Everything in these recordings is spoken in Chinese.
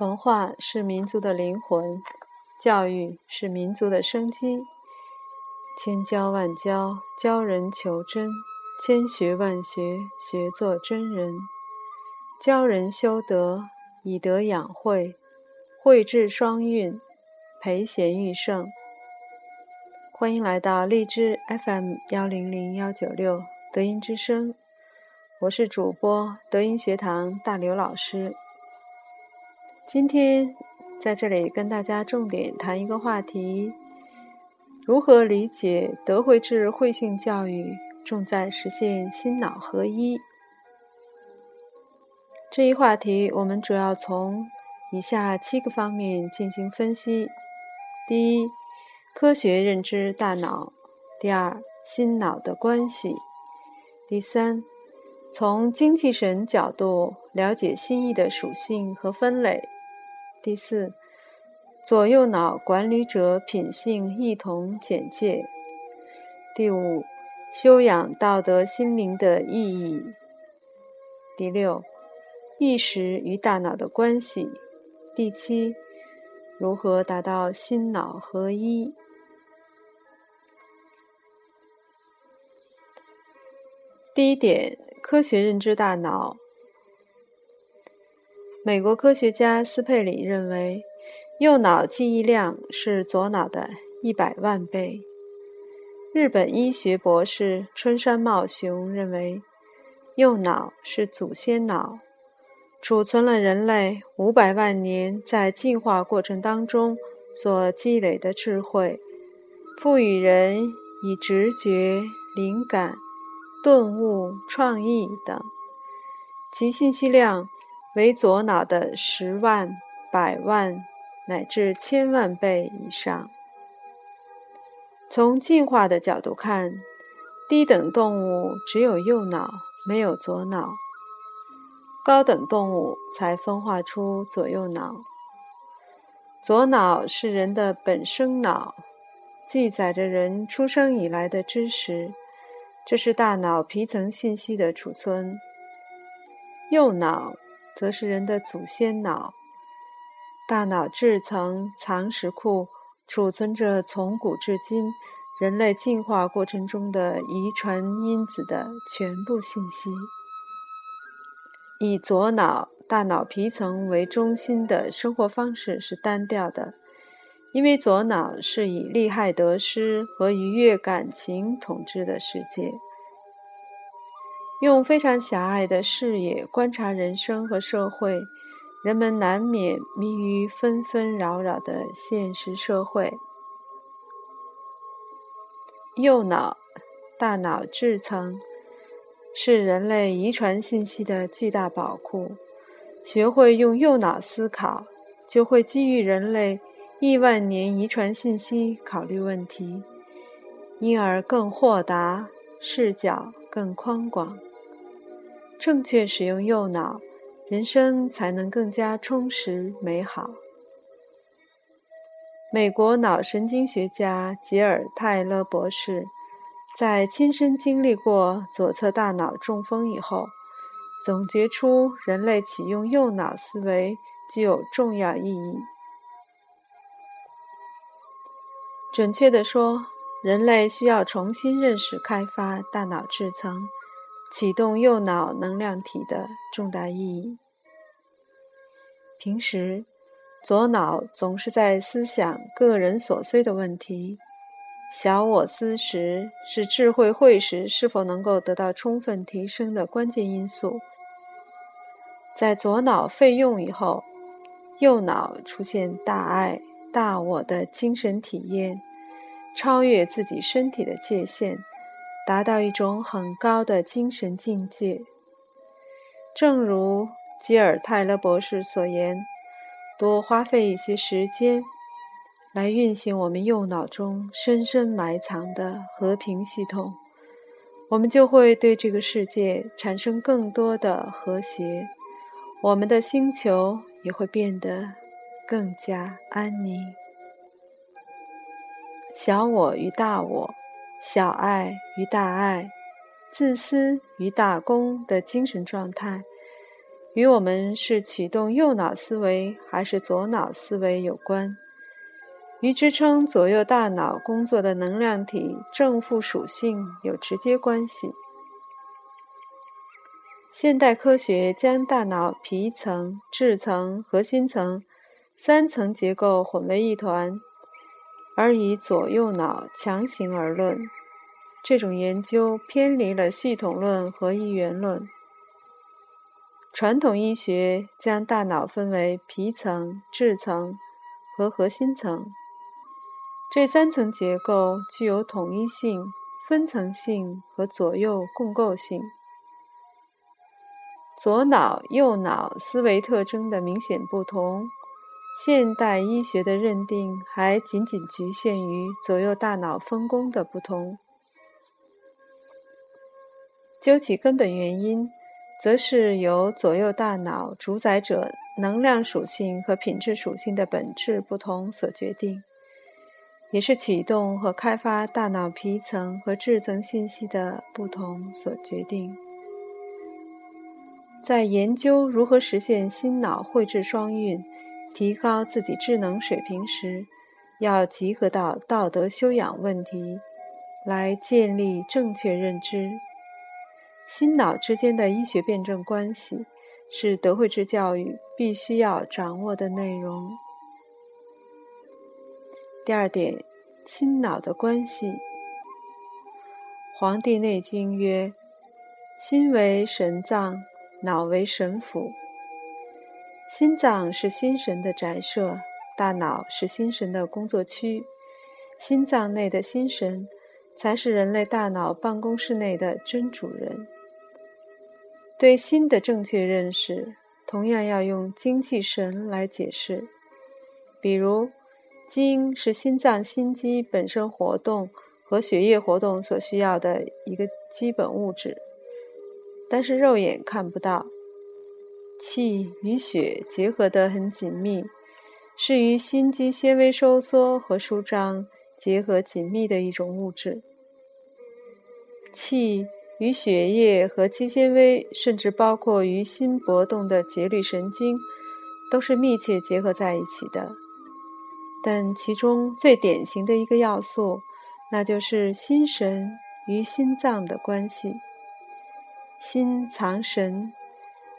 文化是民族的灵魂，教育是民族的生机。千教万教，教人求真；千学万学，学做真人。教人修德，以德养慧，慧智双运，培贤育圣。欢迎来到荔枝 FM 幺零零幺九六德音之声，我是主播德音学堂大刘老师。今天在这里跟大家重点谈一个话题：如何理解德惠智慧性教育重在实现心脑合一。这一话题，我们主要从以下七个方面进行分析：第一，科学认知大脑；第二，心脑的关系；第三，从精气神角度了解心意的属性和分类。第四，左右脑管理者品性异同简介。第五，修养道德心灵的意义。第六，意识与大脑的关系。第七，如何达到心脑合一？第一点，科学认知大脑。美国科学家斯佩里认为，右脑记忆量是左脑的一百万倍。日本医学博士春山茂雄认为，右脑是祖先脑，储存了人类五百万年在进化过程当中所积累的智慧，赋予人以直觉、灵感、顿悟、创意等，其信息量。为左脑的十万、百万乃至千万倍以上。从进化的角度看，低等动物只有右脑，没有左脑；高等动物才分化出左右脑。左脑是人的本生脑，记载着人出生以来的知识，这是大脑皮层信息的储存。右脑。则是人的祖先脑，大脑质层藏石库储存着从古至今人类进化过程中的遗传因子的全部信息。以左脑大脑皮层为中心的生活方式是单调的，因为左脑是以利害得失和愉悦感情统治的世界。用非常狭隘的视野观察人生和社会，人们难免迷于纷纷扰扰的现实社会。右脑大脑质层是人类遗传信息的巨大宝库，学会用右脑思考，就会基于人类亿万年遗传信息考虑问题，因而更豁达，视角更宽广。正确使用右脑，人生才能更加充实美好。美国脑神经学家吉尔·泰勒博士在亲身经历过左侧大脑中风以后，总结出人类启用右脑思维具有重要意义。准确地说，人类需要重新认识开发大脑质层。启动右脑能量体的重大意义。平时，左脑总是在思想个人琐碎的问题，小我思时是智慧慧识是否能够得到充分提升的关键因素。在左脑废用以后，右脑出现大爱、大我的精神体验，超越自己身体的界限。达到一种很高的精神境界。正如吉尔·泰勒博士所言，多花费一些时间来运行我们右脑中深深埋藏的和平系统，我们就会对这个世界产生更多的和谐，我们的星球也会变得更加安宁。小我与大我。小爱与大爱，自私与大公的精神状态，与我们是启动右脑思维还是左脑思维有关，与支撑左右大脑工作的能量体正负属性有直接关系。现代科学将大脑皮层、质层、核心层三层结构混为一团，而以左右脑强行而论。这种研究偏离了系统论和一元论。传统医学将大脑分为皮层、质层和核心层，这三层结构具有统一性、分层性和左右共构性。左脑、右脑思维特征的明显不同，现代医学的认定还仅仅局限于左右大脑分工的不同。究其根本原因。则是由左右大脑主宰者能量属性和品质属性的本质不同所决定，也是启动和开发大脑皮层和质层信息的不同所决定。在研究如何实现心脑绘制双运、提高自己智能水平时，要集合到道德修养问题，来建立正确认知。心脑之间的医学辩证关系是德惠智教育必须要掌握的内容。第二点，心脑的关系。《黄帝内经》曰：“心为神脏，脑为神府。心脏是心神的宅舍，大脑是心神的工作区。心脏内的心神，才是人类大脑办公室内的真主人。”对心的正确认识，同样要用精气神来解释。比如，精是心脏心肌本身活动和血液活动所需要的一个基本物质，但是肉眼看不到。气与血结合得很紧密，是与心肌纤维收缩和舒张结合紧密的一种物质。气。与血液和肌纤维，甚至包括与心搏动的节律神经，都是密切结合在一起的。但其中最典型的一个要素，那就是心神与心脏的关系。心藏神，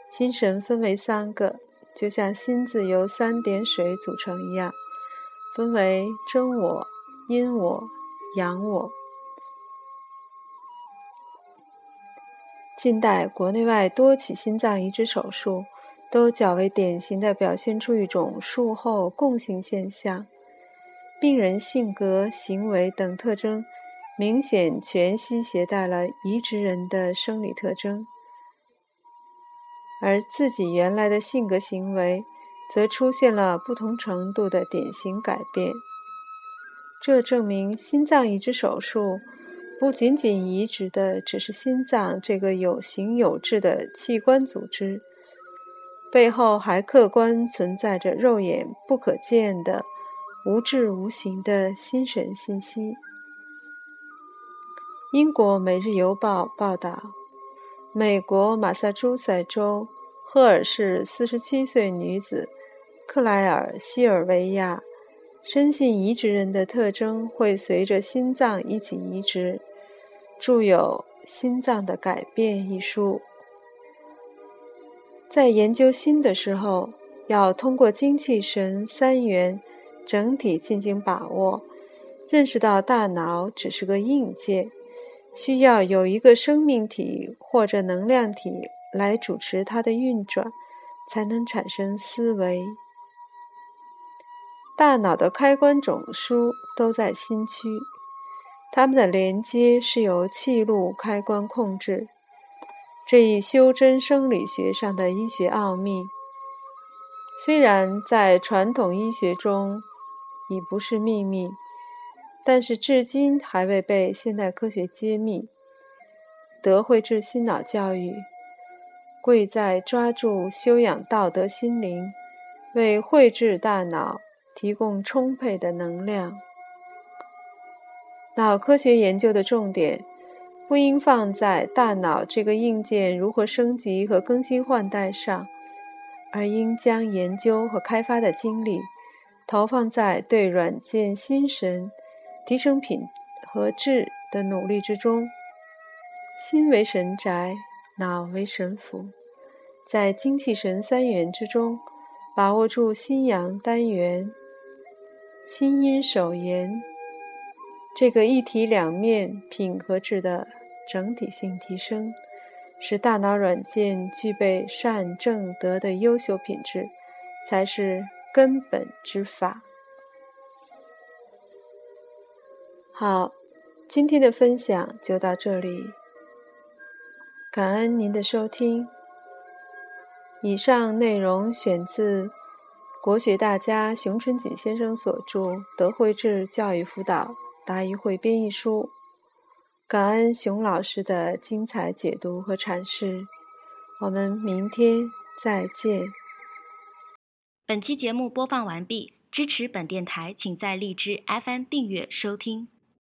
心神分为三个，就像心字由三点水组成一样，分为真我、阴我、阳我。近代国内外多起心脏移植手术，都较为典型的表现出一种术后共性现象：病人性格、行为等特征明显全息携带了移植人的生理特征，而自己原来的性格行为则出现了不同程度的典型改变。这证明心脏移植手术。不仅仅移植的只是心脏这个有形有质的器官组织，背后还客观存在着肉眼不可见的无质无形的心神信息。英国《每日邮报》报道，美国马萨诸塞州赫尔市四十七岁女子克莱尔·西尔维亚。深信移植人的特征会随着心脏一起移植，著有《心脏的改变》一书。在研究心的时候，要通过精气神三元整体进行把握，认识到大脑只是个硬件，需要有一个生命体或者能量体来主持它的运转，才能产生思维。大脑的开关总枢都在心区，它们的连接是由气路开关控制。这一修真生理学上的医学奥秘，虽然在传统医学中已不是秘密，但是至今还未被现代科学揭秘。德惠智心脑教育，贵在抓住修养道德心灵，为慧智大脑。提供充沛的能量。脑科学研究的重点不应放在大脑这个硬件如何升级和更新换代上，而应将研究和开发的精力投放在对软件心神提升品和质的努力之中。心为神宅，脑为神府，在精气神三元之中，把握住心阳单元、心阴手言这个一体两面品和质的整体性提升。使大脑软件具备善正德的优秀品质，才是根本之法。好，今天的分享就到这里，感恩您的收听。以上内容选自国学大家熊春锦先生所著《德惠智教育辅导答疑会编译书》。感恩熊老师的精彩解读和阐释，我们明天再见。本期节目播放完毕，支持本电台，请在荔枝 FM 订阅收听。